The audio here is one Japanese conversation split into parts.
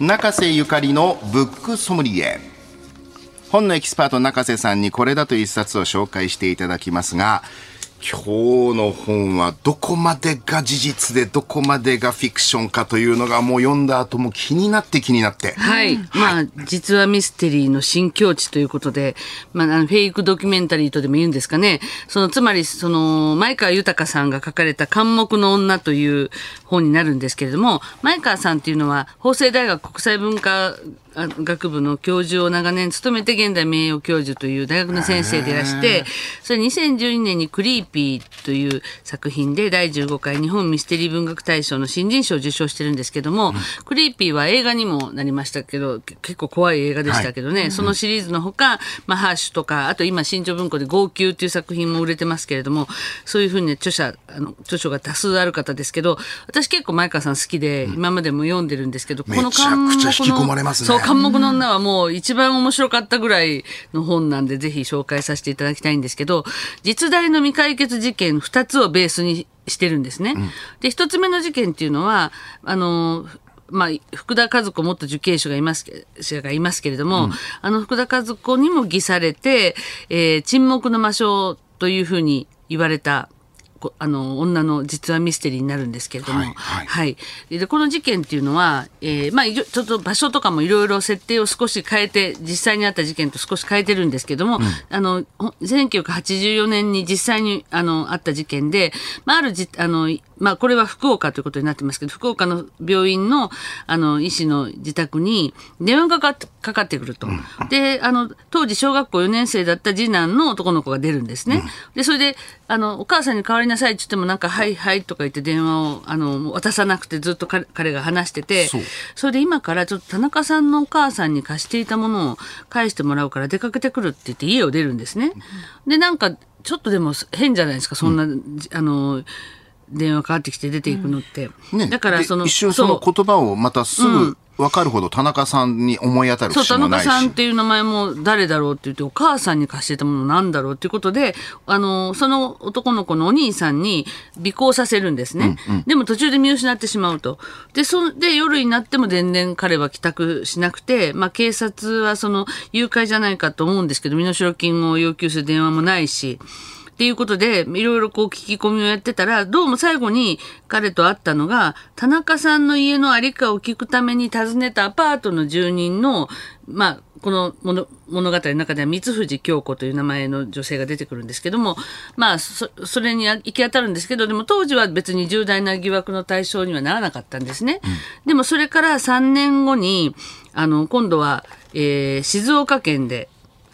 中瀬ゆかりのブックソムリエ。本のエキスパート中瀬さんにこれだという一冊を紹介していただきますが今日の本はどこまでが事実でどこまでがフィクションかというのがもう読んだ後も気になって気になって。はい。まあ、実はミステリーの新境地ということで、まあ、あのフェイクドキュメンタリーとでも言うんですかね。その、つまり、その、前川豊さんが書かれた監獄の女という本になるんですけれども、前川さんっていうのは、法政大学国際文化学部の教授を長年務めて現在名誉教授という大学の先生でいらしてそれ2012年に「クリーピー」という作品で第15回日本ミステリー文学大賞の新人賞を受賞してるんですけども、うん、クリーピーは映画にもなりましたけど結構怖い映画でしたけどね、はい、そのシリーズのほか、まあ、ハーシュとかあと今新潮文庫で「号泣」という作品も売れてますけれどもそういうふうに著者あの著書が多数ある方ですけど私結構前川さん好きで、今までも読んでるんですけど、このめちゃくちゃ引き込まれますね。監獄の女はもう一番面白かったぐらいの本なんで、ぜひ紹介させていただきたいんですけど、実大の未解決事件2つをベースにしてるんですね。うん、で、1つ目の事件っていうのは、あの、まあ、福田和子元受刑者がいます者がいますけれども、うん、あの福田和子にも偽されて、えー、沈黙の魔性というふうに言われたあの女の実話ミステリーになるんですけれども、はい、はい。はい、でこの事件っていうのは、えーまあ、ちょっと場所とかもいろいろ設定を少し変えて実際にあった事件と少し変えてるんですけども、うん、あの1984年に実際にあのあった事件で、まあ、あるじあのまあ、これは福岡ということになってますけど、福岡の病院の、あの、医師の自宅に電話がかかってかかってくると。で、あの、当時小学校4年生だった次男の男の子が出るんですね。で、それで、あの、お母さんに代わりなさいって言っても、なんか、はいはいとか言って電話を、あの、渡さなくてずっと彼が話してて、それで今からちょっと田中さんのお母さんに貸していたものを返してもらうから出かけてくるって言って家を出るんですね。で、なんか、ちょっとでも変じゃないですか、そんな、うん、あの、電話かかってきて出ていくのって。うんね、だからその一瞬その言葉をまたすぐ分かるほど田中さんに思い当たるそう、田中さんっていう名前も誰だろうって言って、お母さんに貸してたものなんだろうっていうことで、あの、その男の子のお兄さんに尾行させるんですね。うんうん、でも途中で見失ってしまうと。で、そで、夜になっても全然彼は帰宅しなくて、まあ警察はその誘拐じゃないかと思うんですけど、身代金を要求する電話もないし、っていうことで、いろいろこう聞き込みをやってたら、どうも最後に彼と会ったのが、田中さんの家のありかを聞くために訪ねたアパートの住人の、まあ、この物物語の中では三藤京子という名前の女性が出てくるんですけども、まあそ、それに行き当たるんですけど、でも当時は別に重大な疑惑の対象にはならなかったんですね。うん、でもそれから3年後に、あの、今度は、えー、静岡県で、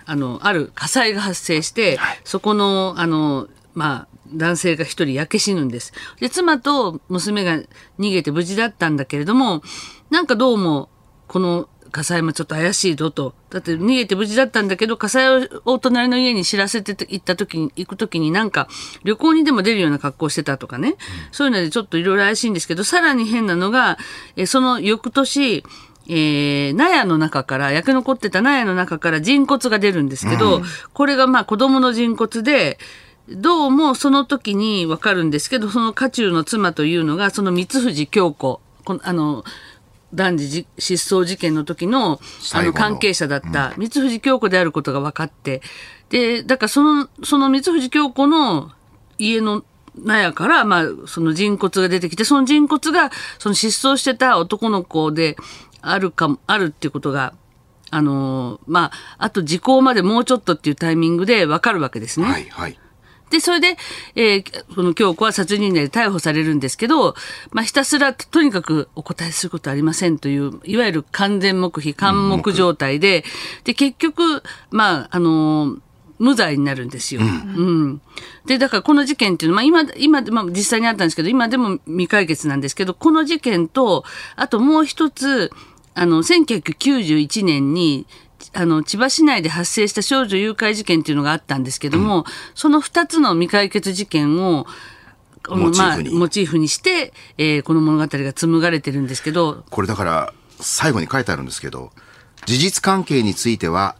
あの、ある火災が発生して、はい、そこの、あの、まあ、男性が一人焼け死ぬんです。で、妻と娘が逃げて無事だったんだけれども、なんかどうも、この火災もちょっと怪しいぞと。だって逃げて無事だったんだけど、火災を隣の家に知らせて行った時に、行く時になんか旅行にでも出るような格好してたとかね。うん、そういうのでちょっといろいろ怪しいんですけど、さらに変なのが、えその翌年、えー、納屋の中から、焼け残ってた納屋の中から人骨が出るんですけど、うん、これがまあ子供の人骨で、どうもその時にわかるんですけど、その家中の妻というのが、その三藤京子、このあの、男児失踪事件の時のあの関係者だった三藤京子であることが分かって、で、だからその、その三藤京子の家の納屋から、まあ、その人骨が出てきて、その人骨が、その失踪してた男の子で、あるかも、あるっていうことが、あのー、まあ、あと時効までもうちょっとっていうタイミングでわかるわけですね。はい、はい。で、それで、えー、この京子は殺人罪で逮捕されるんですけど、まあ、ひたすらとにかくお答えすることはありませんという、いわゆる完全黙秘、完黙状態で、で、結局、まあ、あのー無罪になるんですよ。うん。うん、で、だからこの事件っていうのは、まあ今、今、まあ実際にあったんですけど、今でも未解決なんですけど、この事件と、あともう一つ、あの、1991年に、あの、千葉市内で発生した少女誘拐事件っていうのがあったんですけども、うん、その二つの未解決事件を、モチーフに,、まあ、モチーフにして、えー、この物語が紡がれてるんですけど。これだから、最後に書いてあるんですけど、事実関係については、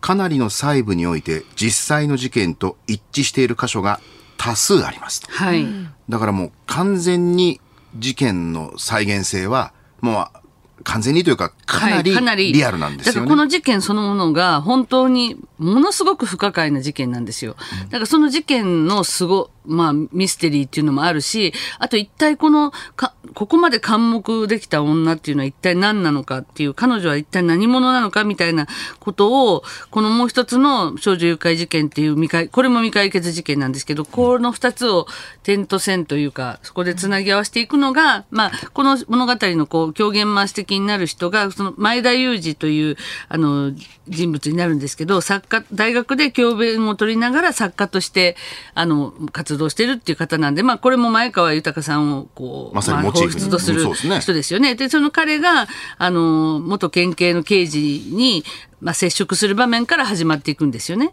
かなりの細部において実際の事件と一致している箇所が多数ありますと。はい。だからもう完全に事件の再現性はもう完全にというか、かなりリアルなんですよね。だからこの事件そのものが本当にものすごく不可解な事件なんですよ。だからその事件のすご、まあミステリーっていうのもあるし、あと一体このか、ここまで監目できた女っていうのは一体何なのかっていう、彼女は一体何者なのかみたいなことを、このもう一つの少女誘拐事件っていう未解、これも未解決事件なんですけど、この二つを点と線というか、そこでつなぎ合わせていくのが、まあ、この物語のこう、狂言回し的になる人が、その前田裕二という、あの、人物になるんですけど、作家、大学で教鞭を取りながら作家として、あの、活動してるっていう方なんで、まあ、これも前川豊さんを、こう、まさにモチーフに放出とする人ですよね。で、その彼が、あの、元県警の刑事に、まあ、接触する場面から始まっていくんですよね。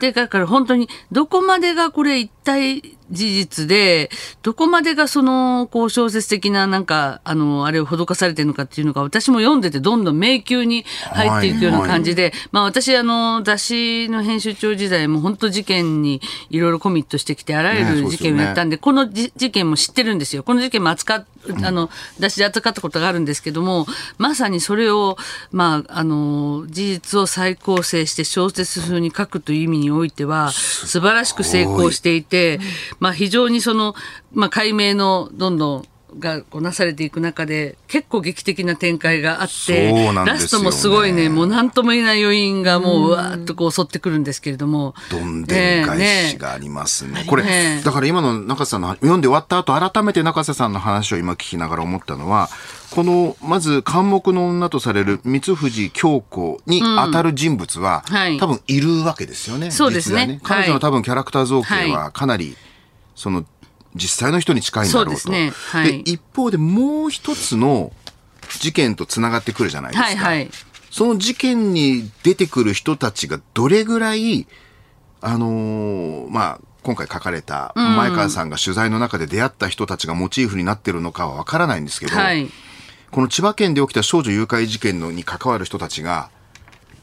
で、だから本当に、どこまでがこれ一体事実で、どこまでがその、こう、小説的な、なんか、あの、あれを施されてるのかっていうのが、私も読んでて、どんどん迷宮に入っていくような感じで、まあ、私、あの、雑誌の編集長時代も、本当事件にいろいろコミットしてきて、あらゆる事件をやったんで、このじ事件も知ってるんですよ。この事件も扱っ、あの、雑誌で扱ったことがあるんですけども、まさにそれを、まあ、あの、事実を再構成して小説風に書くという意味においては、素晴らしく成功していて、まあ、非常にその、まあ、解明のどんどん、がこうなされていく中で結構劇的な展開があって、ね。ラストもすごいねもう何とも言えない余韻がもううわーっとこう襲ってくるんですけれども。どんでん返しねがありますね。これ、ねだから今の中瀬さんの読んで終わった後、改めて中瀬さんの話を今聞きながら思ったのは、この、まず、監目の女とされる三藤京子に当たる人物は、はい。多分いるわけですよね。そうですね。彼女の多分キャラクター造形ははかなり、その、実際の人に近いんだろうと。そうねはいで一方でもう一つの事件とつながってくるじゃないですか。はいはいその事件に出てくる人たちがどれぐらい、あのーまあ、今回書かれた前川さんが取材の中で出会った人たちがモチーフになってるのかはわからないんですけど、はいこの千葉県で起きた少女誘拐事件のに関わる人たちが、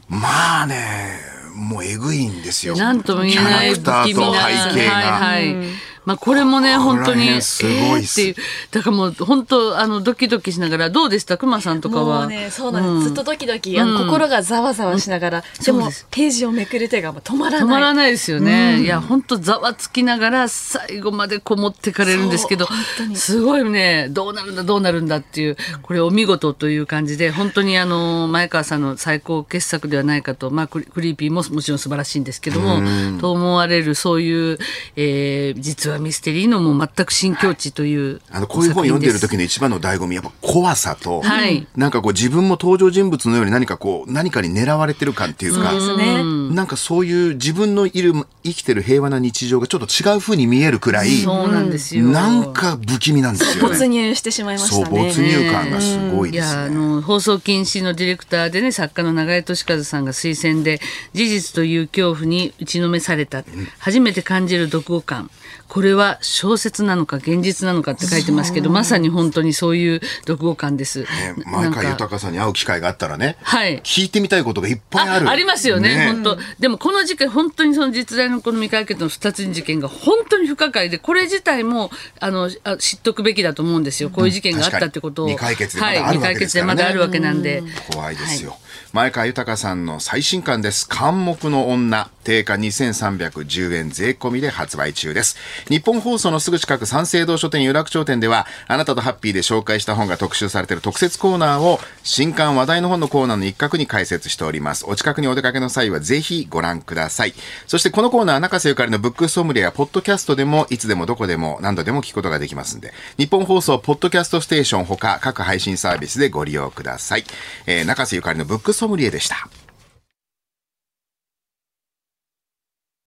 まあね、もうえぐいんですよ。なんとも言えないキャラクターと背景が。はいはいまあ、これもね、本当に、辺すごいっていう、だからもう、本当、あの、ドキドキしながら、どうでした？熊さんとかは。もうね、そうなんです。ずっとドキドキ、あの、心がざわざわしながら、でもページをめくる手がもう止まらない。止まらないですよね。いや、本当ざわつきながら、最後までこもってかれるんですけどすごいね、どうなるんだ、どうなるんだっていう、これお見事という感じで、本当にあの、前川さんの最高傑作ではないかと、まあ、クリクリーピーももちろん素晴らしいんですけども、と思われる、そういう、えー実はミステリーのもう全く新境地というあの、こういう本読んでる作時の一番の醍醐味、やっぱ怖さと、はいなんかこう自分も登場人物のように何かこう、何かに狙われてる感っていうか、ですね。なんかそういう自分のいる、生きてる平和な日常がちょっと違う風に見えるくらい、そうなんですよ。なんか不気味なんですよ没ね。入してしまいまそう、したね。没入感がすごいいですやあね。の放送禁止のディレクターでね作家の永江俊和さんが推薦で事実という恐怖に打ちのめされた、初めて感じる読後感これは小説なのか現実なのかって書いてますけどまさに本当にそういう読後感です。ね前川なんか豊さんに会う機会があったらね、はい。聞いてみたいことがいっぱいある。ありますよね本当。でもこの事件本当にその実在のこの未解決の二つ事件が本当に不可解でこれ自体もあのあ知っとくべきだと思うんですよ。こういう事件があったってことを、確かに未解決でまだあるはい、わけ未解決ですからね。でまだあるわけなんで。怖いですよ。前川豊さんの最新刊です。監目の女。定価2310円税込みで発売中です。日本放送のすぐ近く三省堂書店有楽町店では、あなたとハッピーで紹介した本が特集されている特設コーナーを、新刊話題の本のコーナーの一角に開設しております。お近くにお出かけの際はぜひご覧ください。そしてこのコーナー、中瀬ゆかりのブックソムリエやポッドキャストでも、いつでもどこでも何度でも聞くことができますんで、日本放送ポッドキャストステーションほか各配信サービスでご利用ください。えー中瀬ゆかりのブックソムリエでした。